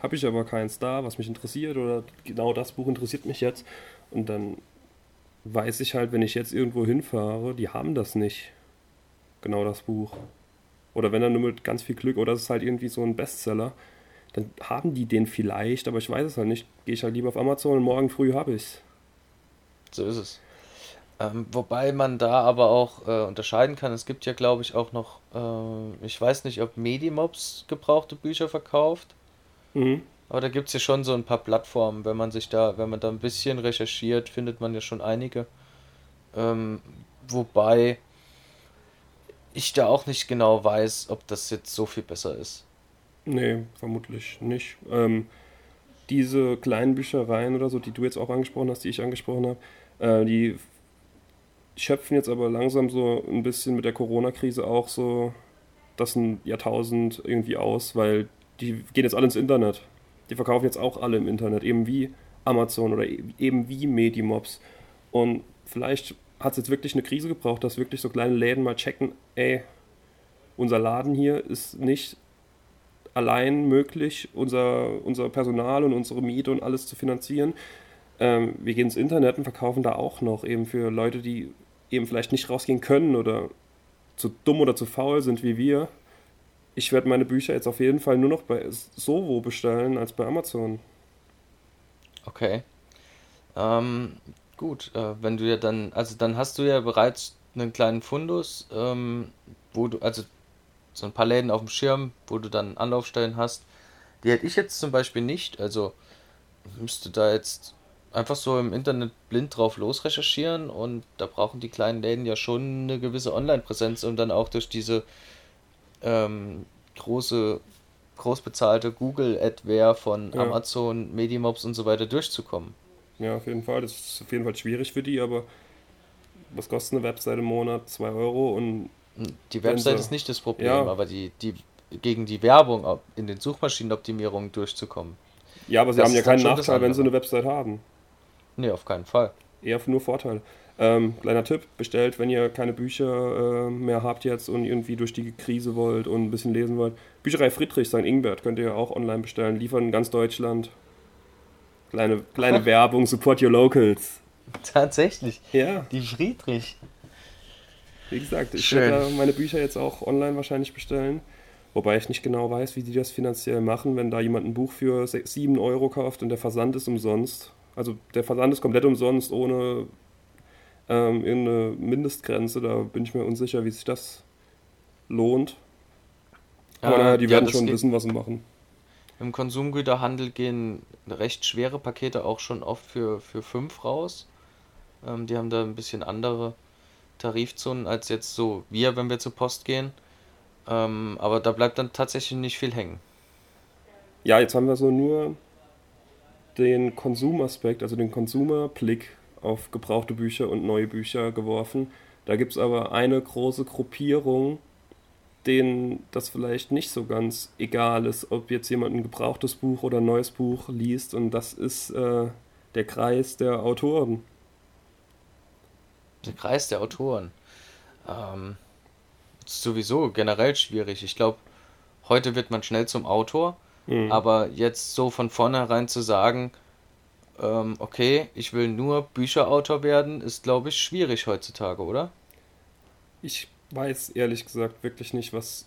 [SPEAKER 2] habe ich aber keins da, was mich interessiert oder genau das Buch interessiert mich jetzt. Und dann weiß ich halt, wenn ich jetzt irgendwo hinfahre, die haben das nicht. Genau das Buch. Oder wenn dann nur mit ganz viel Glück, oder es ist halt irgendwie so ein Bestseller, dann haben die den vielleicht, aber ich weiß es halt nicht. Gehe ich halt lieber auf Amazon und morgen früh habe ich es.
[SPEAKER 1] So ist es. Ähm, wobei man da aber auch äh, unterscheiden kann. Es gibt ja, glaube ich, auch noch, äh, ich weiß nicht, ob Medimobs gebrauchte Bücher verkauft. Mhm. Aber da gibt es ja schon so ein paar Plattformen. Wenn man sich da, wenn man da ein bisschen recherchiert, findet man ja schon einige. Ähm, wobei ich da auch nicht genau weiß, ob das jetzt so viel besser ist.
[SPEAKER 2] Nee, vermutlich nicht. Ähm, diese kleinen Büchereien oder so, die du jetzt auch angesprochen hast, die ich angesprochen habe, äh, die schöpfen jetzt aber langsam so ein bisschen mit der Corona-Krise auch so das ein Jahrtausend irgendwie aus, weil die gehen jetzt alle ins Internet. Die verkaufen jetzt auch alle im Internet, eben wie Amazon oder e-, eben wie Medimobs. Und vielleicht hat es jetzt wirklich eine Krise gebraucht, dass wirklich so kleine Läden mal checken, ey, unser Laden hier ist nicht allein möglich, unser, unser Personal und unsere Miete und alles zu finanzieren. Ähm, wir gehen ins Internet und verkaufen da auch noch eben für Leute, die eben vielleicht nicht rausgehen können oder zu dumm oder zu faul sind wie wir. Ich werde meine Bücher jetzt auf jeden Fall nur noch bei Sovo bestellen als bei Amazon.
[SPEAKER 1] Okay. Ähm, Gut, äh, wenn du ja dann, also dann hast du ja bereits einen kleinen Fundus, ähm, wo du, also so ein paar Läden auf dem Schirm, wo du dann Anlaufstellen hast. Die hätte ich jetzt zum Beispiel nicht, also müsste da jetzt einfach so im Internet blind drauf losrecherchieren und da brauchen die kleinen Läden ja schon eine gewisse Online-Präsenz, um dann auch durch diese ähm, große großbezahlte Google-Adware von
[SPEAKER 2] Ja.
[SPEAKER 1] Amazon, Medimobs und so weiter durchzukommen.
[SPEAKER 2] Ja, auf jeden Fall. Das ist auf jeden Fall schwierig für die, aber was kostet eine Webseite im Monat? 2 Euro und
[SPEAKER 1] Die
[SPEAKER 2] sie-
[SPEAKER 1] ist nicht das Problem,
[SPEAKER 2] Ja.
[SPEAKER 1] aber die, die gegen die Werbung in den Suchmaschinenoptimierungen durchzukommen.
[SPEAKER 2] ja, aber sie
[SPEAKER 1] Das
[SPEAKER 2] haben ja keinen Nachteil, wenn sie eine Website haben.
[SPEAKER 1] Nee, auf keinen Fall.
[SPEAKER 2] Eher nur Vorteile. Ähm, kleiner Tipp, bestellt, wenn ihr keine Bücher äh, mehr habt jetzt und irgendwie durch die Krise wollt und ein bisschen lesen wollt. Bücherei Friedrich, St. Ingbert, könnt ihr ja auch online bestellen. Liefern in ganz Deutschland. Kleine, kleine (laughs) Werbung, support your locals.
[SPEAKER 1] Tatsächlich.
[SPEAKER 2] Ja,
[SPEAKER 1] Die Friedrich.
[SPEAKER 2] wie gesagt, ich
[SPEAKER 1] Schön.
[SPEAKER 2] werde meine Bücher jetzt auch online wahrscheinlich bestellen. Wobei ich nicht genau weiß, wie die das finanziell machen, wenn da jemand ein Buch für 7 Euro kauft und der Versand ist umsonst. Also der Versand ist komplett umsonst, ohne ähm, irgendeine Mindestgrenze. Da bin ich mir unsicher, wie sich das lohnt. Aber naja, die
[SPEAKER 1] ja,
[SPEAKER 2] werden schon wissen, was sie machen.
[SPEAKER 1] Im Konsumgüterhandel gehen recht schwere Pakete auch schon oft für, für 5 raus. Ähm, die haben da ein bisschen andere Tarifzonen als jetzt so wir, wenn wir zur Post gehen. Ähm, aber da bleibt dann tatsächlich nicht viel hängen.
[SPEAKER 2] Ja, jetzt haben wir so nur den Konsumaspekt, also den Konsumerblick auf gebrauchte Bücher und neue Bücher geworfen. Da gibt es aber eine große Gruppierung, denen das vielleicht nicht so ganz egal ist, ob jetzt jemand ein gebrauchtes Buch oder ein neues Buch liest. Und das ist äh, der Kreis der Autoren.
[SPEAKER 1] Der Kreis der Autoren. Ähm, ist sowieso generell schwierig. Ich glaube, heute wird man schnell zum Autor,
[SPEAKER 2] Mhm.
[SPEAKER 1] aber jetzt so von vornherein zu sagen, ähm, okay, ich will nur Bücherautor werden, ist, glaube ich, schwierig heutzutage, oder?
[SPEAKER 2] Ich weiß ehrlich gesagt wirklich nicht, was,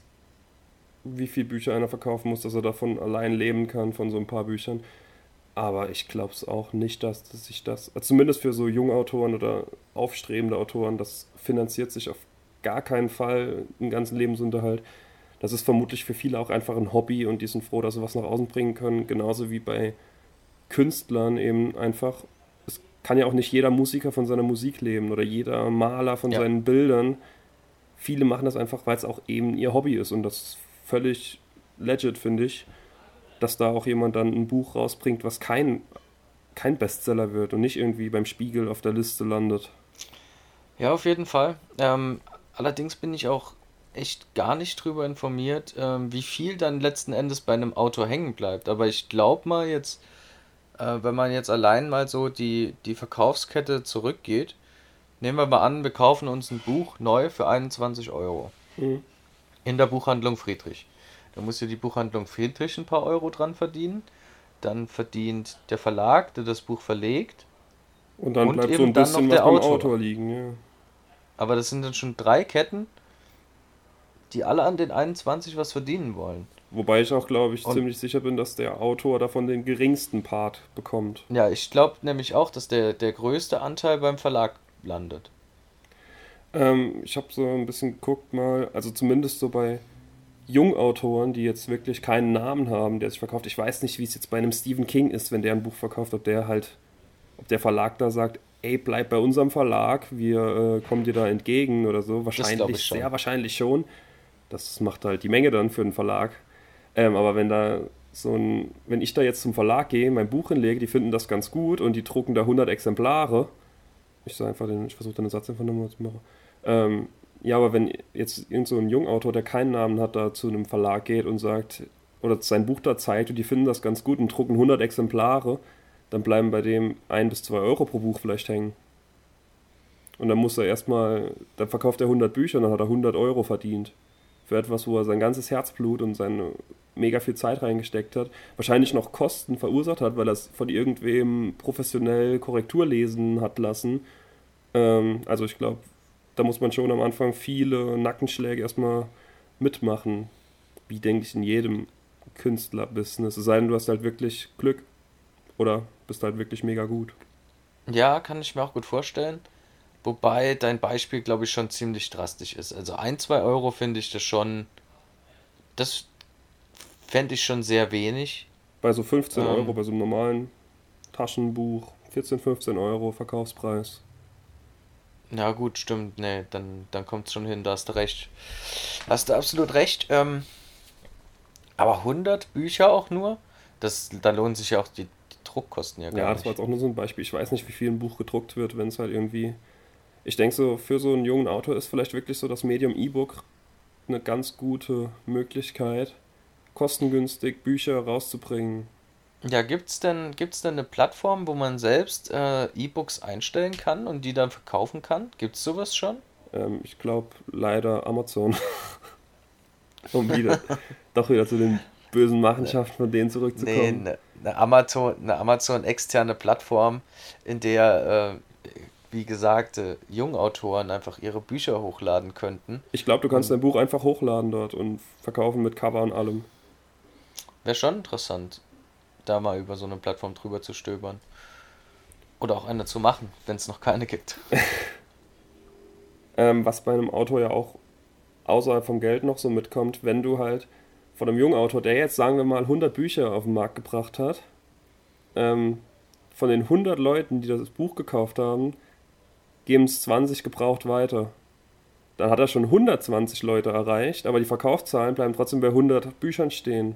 [SPEAKER 2] wie viel Bücher einer verkaufen muss, dass er davon allein leben kann, von so ein paar Büchern. Aber ich glaube es auch nicht, dass, dass sich das, also zumindest für so Jungautoren oder aufstrebende Autoren, das finanziert sich auf gar keinen Fall einen ganzen Lebensunterhalt. Das ist vermutlich für viele auch einfach ein Hobby und die sind froh, dass sie was nach außen bringen können. Genauso wie bei Künstlern eben einfach. Es kann ja auch nicht jeder Musiker von seiner Musik leben oder jeder Maler von
[SPEAKER 1] Ja.
[SPEAKER 2] seinen Bildern. Viele machen das einfach, weil es auch eben ihr Hobby ist und das ist völlig legit, finde ich, dass da auch jemand dann ein Buch rausbringt, was kein, kein Bestseller wird und nicht irgendwie beim Spiegel auf der Liste landet.
[SPEAKER 1] Ja, auf jeden Fall. Ähm, allerdings bin ich auch echt gar nicht drüber informiert, ähm, wie viel dann letzten Endes bei einem Autor hängen bleibt. Aber ich glaube mal jetzt, äh, wenn man jetzt allein mal so die, die Verkaufskette zurückgeht, nehmen wir mal an, wir kaufen uns ein Buch neu für 21 Euro
[SPEAKER 2] Mhm.
[SPEAKER 1] in der Buchhandlung Friedrich. Da muss ja die Buchhandlung Friedrich ein paar Euro dran verdienen. Dann verdient der Verlag, der das Buch verlegt.
[SPEAKER 2] Und dann
[SPEAKER 1] Und
[SPEAKER 2] bleibt so ein bisschen
[SPEAKER 1] noch
[SPEAKER 2] was
[SPEAKER 1] der
[SPEAKER 2] beim
[SPEAKER 1] Autor.
[SPEAKER 2] Autor liegen, ja.
[SPEAKER 1] Aber das sind dann schon drei Ketten, die alle an den 21 was verdienen wollen.
[SPEAKER 2] Wobei ich auch, glaube ich,
[SPEAKER 1] Und-
[SPEAKER 2] ziemlich sicher bin, dass der Autor davon den geringsten Part bekommt.
[SPEAKER 1] Ja, ich glaube nämlich auch, dass der, der größte Anteil beim Verlag landet.
[SPEAKER 2] Ähm, ich habe so ein bisschen geguckt mal, also zumindest so bei Jungautoren, die jetzt wirklich keinen Namen haben, der sich verkauft. Ich weiß nicht, wie es jetzt bei einem Stephen King ist, wenn der ein Buch verkauft, ob der halt, ob der Verlag da sagt, ey, bleib bei unserem Verlag, wir äh, kommen dir da entgegen oder so. Wahrscheinlich, sehr wahrscheinlich schon. Das macht halt die Menge dann für den Verlag. Ähm, aber wenn da so ein, wenn ich da jetzt zum Verlag gehe, mein Buch hinlege, die finden das ganz gut und die drucken da 100 Exemplare. Ich sage einfach, den, ich versuche den Satz einfach nochmal zu machen. Ähm, ja, aber wenn jetzt irgend so ein Jungautor, der keinen Namen hat, da zu einem Verlag geht und sagt, oder sein Buch da zeigt und die finden das ganz gut und drucken 100 Exemplare, dann bleiben bei dem ein bis zwei Euro pro Buch vielleicht hängen. Und dann muss er erstmal, dann verkauft er 100 Bücher und dann hat er 100 Euro verdient. Für etwas, wo er sein ganzes Herzblut und seine mega viel Zeit reingesteckt hat. Wahrscheinlich noch Kosten verursacht hat, weil er es von irgendwem professionell Korrektur lesen hat lassen. Ähm, also ich glaube, da muss man schon am Anfang viele Nackenschläge erstmal mitmachen. Wie denke ich in jedem Künstlerbusiness. Es sei denn, du hast halt wirklich Glück. Oder bist halt wirklich mega gut.
[SPEAKER 1] Ja, kann ich mir auch gut vorstellen. Wobei dein Beispiel, glaube ich, schon ziemlich drastisch ist. Also ein, zwei Euro finde ich das schon, das fände ich schon sehr wenig.
[SPEAKER 2] Bei so 15
[SPEAKER 1] Ähm.
[SPEAKER 2] Euro, bei so einem normalen Taschenbuch, 14, 15 Euro Verkaufspreis.
[SPEAKER 1] Ja, gut, stimmt. Nee, dann, dann kommt es schon hin, da hast du recht. Hast du absolut recht. Ähm, Aber 100 Bücher auch nur? Das, da lohnen sich ja auch die, die Druckkosten ja gar
[SPEAKER 2] Ja,
[SPEAKER 1] nicht.
[SPEAKER 2] das war jetzt auch nur so ein Beispiel. Ich weiß nicht, wie viel ein Buch gedruckt wird, wenn es halt irgendwie. Ich denke so, für so einen jungen Autor ist vielleicht wirklich so das Medium E-Book eine ganz gute Möglichkeit, kostengünstig Bücher rauszubringen.
[SPEAKER 1] Ja, gibt's denn, gibt's denn eine Plattform, wo man selbst äh, E-Books einstellen kann und die dann verkaufen kann? Gibt's sowas schon?
[SPEAKER 2] Ähm, ich glaube leider Amazon. (laughs) um wieder (laughs) doch wieder zu den bösen Machenschaften von denen
[SPEAKER 1] Nee,
[SPEAKER 2] zurückzukommen.
[SPEAKER 1] eine ne Amazon, eine Amazon externe Plattform, in der, äh, wie gesagt, Jungautoren einfach ihre Bücher hochladen könnten.
[SPEAKER 2] Ich glaube, du kannst dein Buch einfach hochladen dort und verkaufen mit Cover und allem.
[SPEAKER 1] wäre schon interessant, da mal über so eine Plattform drüber zu stöbern. Oder auch eine zu machen, wenn es noch keine gibt. (laughs)
[SPEAKER 2] Ähm, was bei einem Autor ja auch außerhalb vom Geld noch so mitkommt, wenn du halt von einem jungen Autor, der jetzt sagen wir mal 100 Bücher auf den Markt gebracht hat, ähm, von den 100 Leuten, die das Buch gekauft haben, geben es 20 gebraucht weiter. Dann hat er schon 120 Leute erreicht, aber die Verkaufszahlen bleiben trotzdem bei 100 Büchern stehen.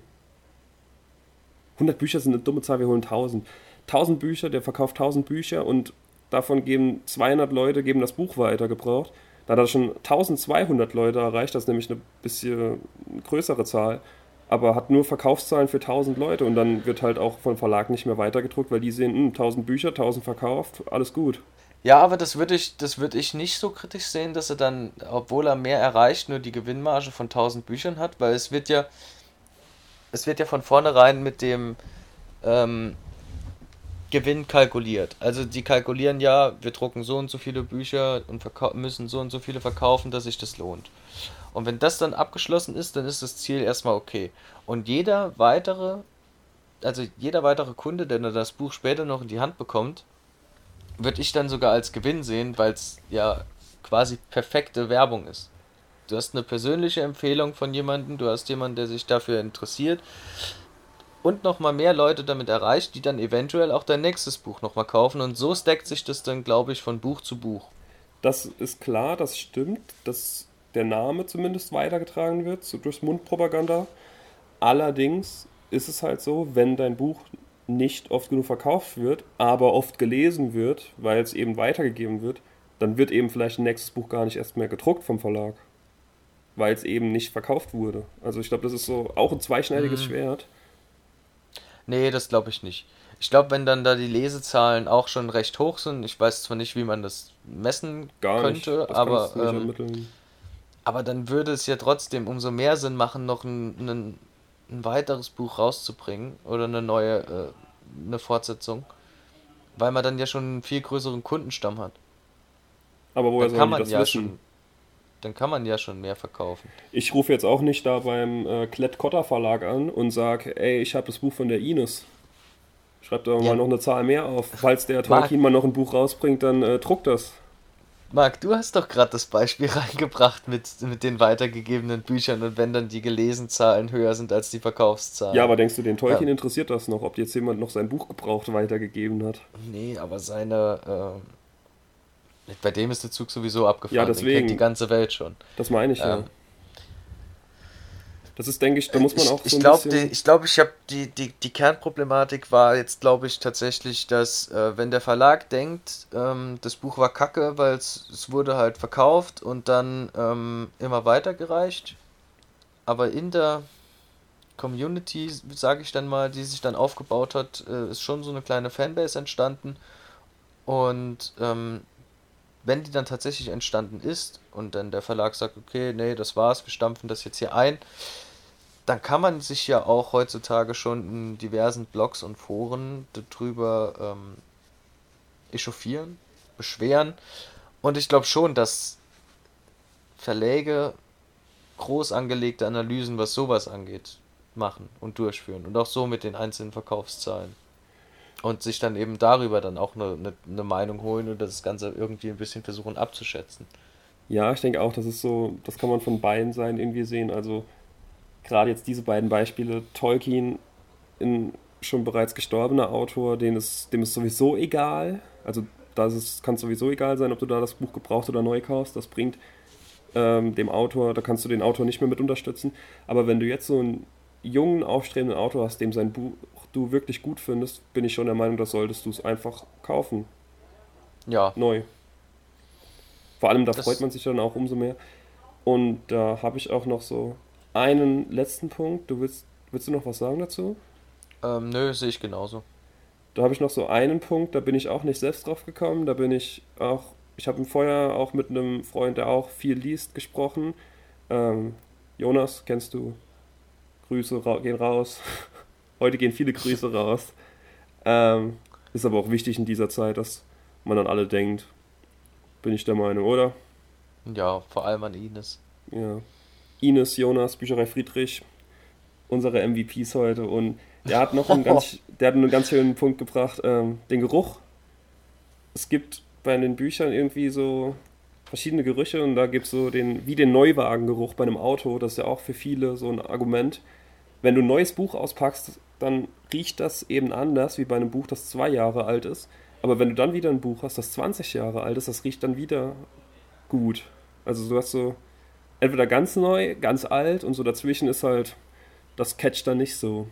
[SPEAKER 2] 100 Bücher sind eine dumme Zahl, wir holen 1000. 1000 Bücher, der verkauft 1000 Bücher und davon geben 200 Leute geben das Buch weiter gebraucht. Da hat er schon 1200 Leute erreicht, das ist nämlich eine bisschen größere Zahl, aber hat nur Verkaufszahlen für 1000 Leute und dann wird halt auch vom Verlag nicht mehr weitergedruckt, weil die sehen, hm, 1000 Bücher, 1000 verkauft, alles gut.
[SPEAKER 1] Ja, aber das würde ich, das würde ich nicht so kritisch sehen, dass er dann, obwohl er mehr erreicht, nur die Gewinnmarge von 1000 Büchern hat, weil es wird ja, es wird ja von vornherein mit dem ähm, Gewinn kalkuliert. Also die kalkulieren ja, wir drucken so und so viele Bücher und müssen so und so viele verkaufen, dass sich das lohnt. Und wenn das dann abgeschlossen ist, dann ist das Ziel erstmal okay. Und jeder weitere, also jeder weitere Kunde, der das Buch später noch in die Hand bekommt, würde ich dann sogar als Gewinn sehen, weil es ja quasi perfekte Werbung ist. Du hast eine persönliche Empfehlung von jemandem, du hast jemanden, der sich dafür interessiert und nochmal mehr Leute damit erreicht, die dann eventuell auch dein nächstes Buch nochmal kaufen und so stackt sich das dann, glaube ich, von Buch zu Buch.
[SPEAKER 2] Das ist klar, das stimmt, dass der Name zumindest weitergetragen wird, so durch Mundpropaganda. Allerdings ist es halt so, wenn dein Buch nicht oft genug verkauft wird, aber oft gelesen wird, weil es eben weitergegeben wird, dann wird eben vielleicht ein nächstes Buch gar nicht erst mehr gedruckt vom Verlag, weil es eben nicht verkauft wurde. Also ich glaube, das ist so auch ein zweischneidiges
[SPEAKER 1] Mhm.
[SPEAKER 2] Schwert.
[SPEAKER 1] Nee, das glaube ich nicht. Ich glaube, wenn dann da die Lesezahlen auch schon recht hoch sind, ich weiß zwar nicht, wie man das messen
[SPEAKER 2] Gar
[SPEAKER 1] könnte,
[SPEAKER 2] Das
[SPEAKER 1] aber, ähm, aber dann würde es ja trotzdem umso mehr Sinn machen, noch ein, ein, ein weiteres Buch rauszubringen oder eine neue, äh, eine Fortsetzung, weil man dann ja schon einen viel größeren Kundenstamm hat.
[SPEAKER 2] Aber woher
[SPEAKER 1] Dann kann man
[SPEAKER 2] das
[SPEAKER 1] ja
[SPEAKER 2] wissen?
[SPEAKER 1] schon, dann kann man ja schon mehr verkaufen.
[SPEAKER 2] Ich rufe jetzt auch nicht da beim äh, Klett-Cotta Verlag an und sage, ey, ich habe das Buch von der Ines. Schreib da
[SPEAKER 1] Ja.
[SPEAKER 2] mal noch eine Zahl mehr auf. Falls der. Tolkien mal noch ein Buch rausbringt, dann äh, druckt das.
[SPEAKER 1] Marc, du hast doch gerade das Beispiel (laughs) reingebracht mit, mit den weitergegebenen Büchern und wenn dann die Gelesenzahlen höher sind als die Verkaufszahlen.
[SPEAKER 2] Ja, aber denkst du, den Tolkien
[SPEAKER 1] Ja.
[SPEAKER 2] interessiert das noch, ob jetzt jemand noch sein Buch gebraucht weitergegeben hat?
[SPEAKER 1] Nee, aber seine. ähm, bei dem ist der Zug sowieso abgefahren.
[SPEAKER 2] Ja,
[SPEAKER 1] Den
[SPEAKER 2] deswegen.
[SPEAKER 1] kennt die ganze Welt schon.
[SPEAKER 2] Das meine ich ja. Das ist, denke ich, da muss man
[SPEAKER 1] ich
[SPEAKER 2] auch so
[SPEAKER 1] ich
[SPEAKER 2] ein
[SPEAKER 1] glaube,
[SPEAKER 2] bisschen...
[SPEAKER 1] ich, glaub, ich habe die, die, die Kernproblematik war jetzt, glaube ich, tatsächlich, dass äh, wenn der Verlag denkt, ähm, das Buch war kacke, weil es es wurde halt verkauft und dann ähm, immer weitergereicht, aber in der Community, sage ich dann mal, die sich dann aufgebaut hat, äh, ist schon so eine kleine Fanbase entstanden. Und ähm, wenn die dann tatsächlich entstanden ist und dann der Verlag sagt, okay, nee, das war's, wir stampfen das jetzt hier ein, dann kann man sich ja auch heutzutage schon in diversen Blogs und Foren darüber ähm, echauffieren, beschweren. Und ich glaube schon, dass Verläge groß angelegte Analysen, was sowas angeht, machen und durchführen. Und auch so mit den einzelnen Verkaufszahlen. Und sich dann eben darüber dann auch eine, eine, eine Meinung holen und das Ganze irgendwie ein bisschen versuchen abzuschätzen.
[SPEAKER 2] Ja, ich denke auch, das ist so, das kann man von beiden Seiten irgendwie sehen. Also gerade jetzt diese beiden Beispiele, Tolkien, ein schon bereits gestorbener Autor, den ist, dem ist sowieso egal. Also da kann es sowieso egal sein, ob du da das Buch gebraucht oder neu kaufst. Das bringt ähm, dem Autor, da kannst du den Autor nicht mehr mit unterstützen. Aber wenn du jetzt so einen jungen, aufstrebenden Autor hast, dem sein Buch du wirklich gut findest, bin ich schon der Meinung, das solltest du es einfach kaufen.
[SPEAKER 1] Ja.
[SPEAKER 2] Neu. Vor allem, da
[SPEAKER 1] Das-
[SPEAKER 2] freut man sich dann auch umso mehr. Und da habe ich auch noch so einen letzten Punkt. Du willst, willst du noch was sagen dazu?
[SPEAKER 1] Ähm, nö, sehe ich genauso.
[SPEAKER 2] Da habe ich noch so einen Punkt, da bin ich auch nicht selbst drauf gekommen. Da bin ich auch, ich habe vorher auch mit einem Freund, der auch viel liest, gesprochen. Ähm, Jonas, kennst du? Grüße ra gehen raus. (laughs) Heute gehen viele Grüße raus. Ähm, ist aber auch wichtig in dieser Zeit, dass man an alle denkt. Bin ich der Meinung, oder?
[SPEAKER 1] Ja, vor allem an Ines.
[SPEAKER 2] Ja. Ines, Jonas, Bücherei Friedrich, unsere MVPs heute. Und der hat noch einen ganz, (laughs) der hat einen ganz schönen Punkt gebracht, ähm, den Geruch. Es gibt bei den Büchern irgendwie so verschiedene Gerüche und da gibt es so den, wie den Neuwagengeruch bei einem Auto, das ist ja auch für viele so ein Argument. Wenn du ein neues Buch auspackst, dann riecht das eben anders wie bei einem Buch, das zwei Jahre alt ist. Aber wenn du dann wieder ein Buch hast, das 20 Jahre alt ist, das riecht dann wieder gut. Also du hast so entweder ganz neu, ganz alt und so dazwischen ist halt, das catcht dann nicht so.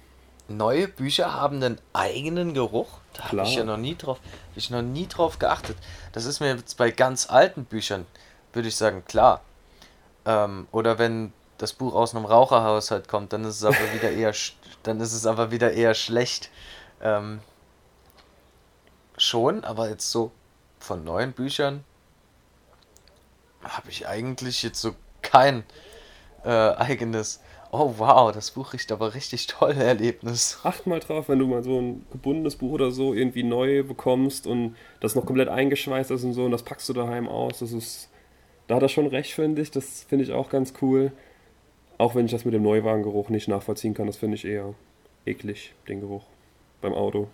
[SPEAKER 1] Neue Bücher haben einen eigenen Geruch? Da habe ich ja noch nie drauf, hab ich noch nie drauf geachtet. Das ist mir jetzt bei ganz alten Büchern, würde ich sagen, klar. Ähm, oder wenn das Buch aus einem Raucherhaushalt kommt, dann ist es aber wieder eher, dann ist es aber wieder eher schlecht. Ähm, schon, aber jetzt so von neuen Büchern habe ich eigentlich jetzt so kein äh, eigenes. Oh wow, das Buch riecht aber richtig toll, Erlebnis.
[SPEAKER 2] Acht mal drauf, wenn du mal so ein gebundenes Buch oder so irgendwie neu bekommst und das noch komplett eingeschweißt ist und so und das packst du daheim aus. Das ist, da hat er schon recht, finde ich. Das finde ich auch ganz cool. Auch wenn ich das mit dem Neuwagengeruch nicht nachvollziehen kann, das finde ich eher eklig, den Geruch beim Auto.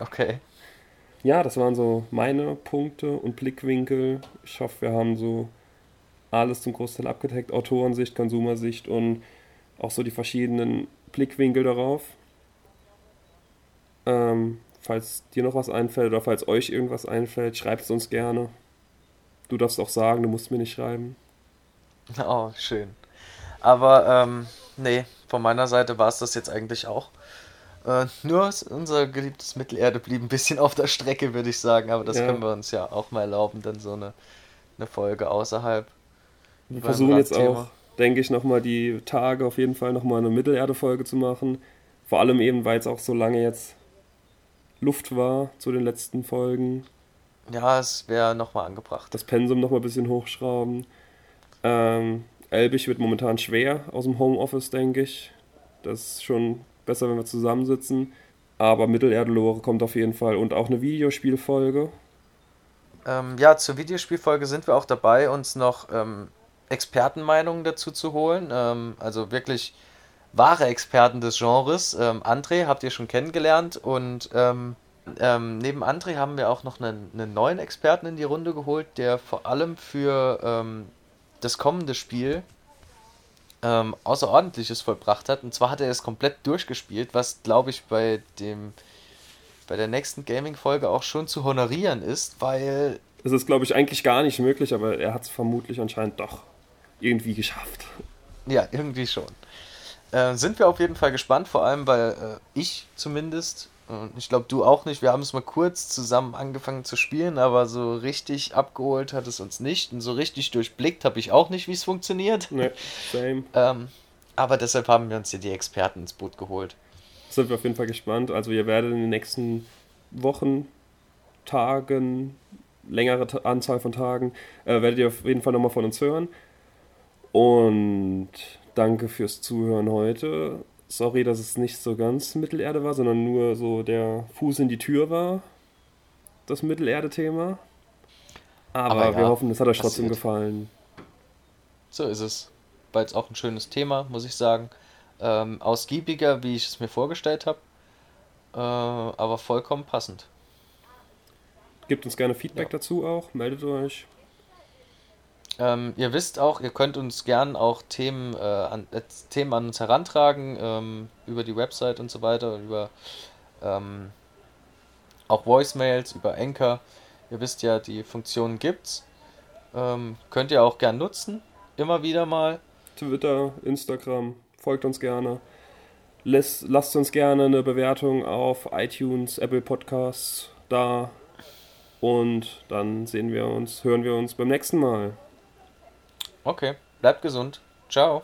[SPEAKER 1] Okay.
[SPEAKER 2] Ja, das waren so meine Punkte und Blickwinkel. Ich hoffe, wir haben so alles zum Großteil abgedeckt. Autorensicht, Konsumersicht und auch so die verschiedenen Blickwinkel darauf. Ähm, falls dir noch was einfällt oder falls euch irgendwas einfällt, schreibt es uns gerne. Du darfst auch sagen, du musst mir nicht schreiben. (laughs)
[SPEAKER 1] Oh, schön. Aber, ähm, nee, von meiner Seite war es das jetzt eigentlich auch. Äh, nur unser geliebtes Mittelerde blieb ein bisschen (laughs) auf der Strecke, würde ich sagen. Aber das
[SPEAKER 2] Ja.
[SPEAKER 1] können wir uns ja auch mal erlauben, dann so eine, eine Folge außerhalb.
[SPEAKER 2] Wir versuchen jetzt auch, denke ich, nochmal die Tage auf jeden Fall nochmal eine Mittelerde-Folge zu machen. Vor allem eben, weil es auch so lange jetzt Luft war zu den letzten Folgen.
[SPEAKER 1] Ja, es wäre nochmal angebracht.
[SPEAKER 2] Das Pensum nochmal ein bisschen hochschrauben. Ähm, Elbig wird momentan schwer aus dem Homeoffice, denke ich. Das ist schon besser, wenn wir zusammensitzen. Aber Mittelerde-Lore kommt auf jeden Fall. Und auch eine Videospielfolge.
[SPEAKER 1] Ähm, ja, zur Videospielfolge sind wir auch dabei, uns noch ähm, Expertenmeinungen dazu zu holen. Ähm, also wirklich wahre Experten des Genres. Ähm, André habt ihr schon kennengelernt und ähm, ähm, neben André haben wir auch noch einen, einen neuen Experten in die Runde geholt, der vor allem für ähm, das kommende Spiel ähm, Außerordentliches vollbracht hat. Und zwar hat er es komplett durchgespielt, was glaube ich bei dem bei der nächsten Gaming-Folge auch schon zu honorieren ist, weil
[SPEAKER 2] Das ist, glaube ich, eigentlich gar nicht möglich, aber er hat es vermutlich anscheinend doch irgendwie geschafft.
[SPEAKER 1] Ja, irgendwie schon. Äh, sind wir auf jeden Fall gespannt, vor allem weil äh, ich zumindest, und ich glaube du auch nicht, wir haben es mal kurz zusammen angefangen zu spielen, aber so richtig abgeholt hat es uns nicht und so richtig durchblickt habe ich auch nicht, wie es funktioniert.
[SPEAKER 2] Ne, same. (laughs)
[SPEAKER 1] Ähm, aber deshalb haben wir uns hier die Experten ins Boot geholt.
[SPEAKER 2] Sind wir auf jeden Fall gespannt. Also ihr werdet in den nächsten Wochen, Tagen, längere Anzahl von Tagen, äh, werdet ihr auf jeden Fall nochmal von uns hören. Und danke fürs Zuhören heute. Sorry, dass es nicht so ganz Mittelerde war, sondern nur so der Fuß in die Tür war. Das Mittelerde-Thema. Aber,
[SPEAKER 1] Aber ja,
[SPEAKER 2] wir hoffen, es hat euch trotzdem
[SPEAKER 1] passiert.
[SPEAKER 2] gefallen.
[SPEAKER 1] So ist es. War jetzt auch ein schönes Thema, muss ich sagen. Ähm, ausgiebiger, wie ich es mir vorgestellt habe, äh, aber vollkommen passend.
[SPEAKER 2] Gebt uns gerne Feedback
[SPEAKER 1] Ja.
[SPEAKER 2] dazu auch. Meldet euch.
[SPEAKER 1] Ähm, ihr wisst auch, ihr könnt uns gern auch Themen, äh, an, äh, Themen an uns herantragen, ähm, über die Website und so weiter, über ähm, auch Voicemails, über Anchor. Ihr wisst ja, die Funktion gibt's. Ähm, könnt ihr auch gern nutzen, immer wieder mal.
[SPEAKER 2] Twitter, Instagram, folgt uns gerne. Lasst, lasst uns gerne eine Bewertung auf iTunes, Apple Podcasts da. Und dann sehen wir uns, hören wir uns beim nächsten Mal.
[SPEAKER 1] Okay, bleibt gesund. Ciao.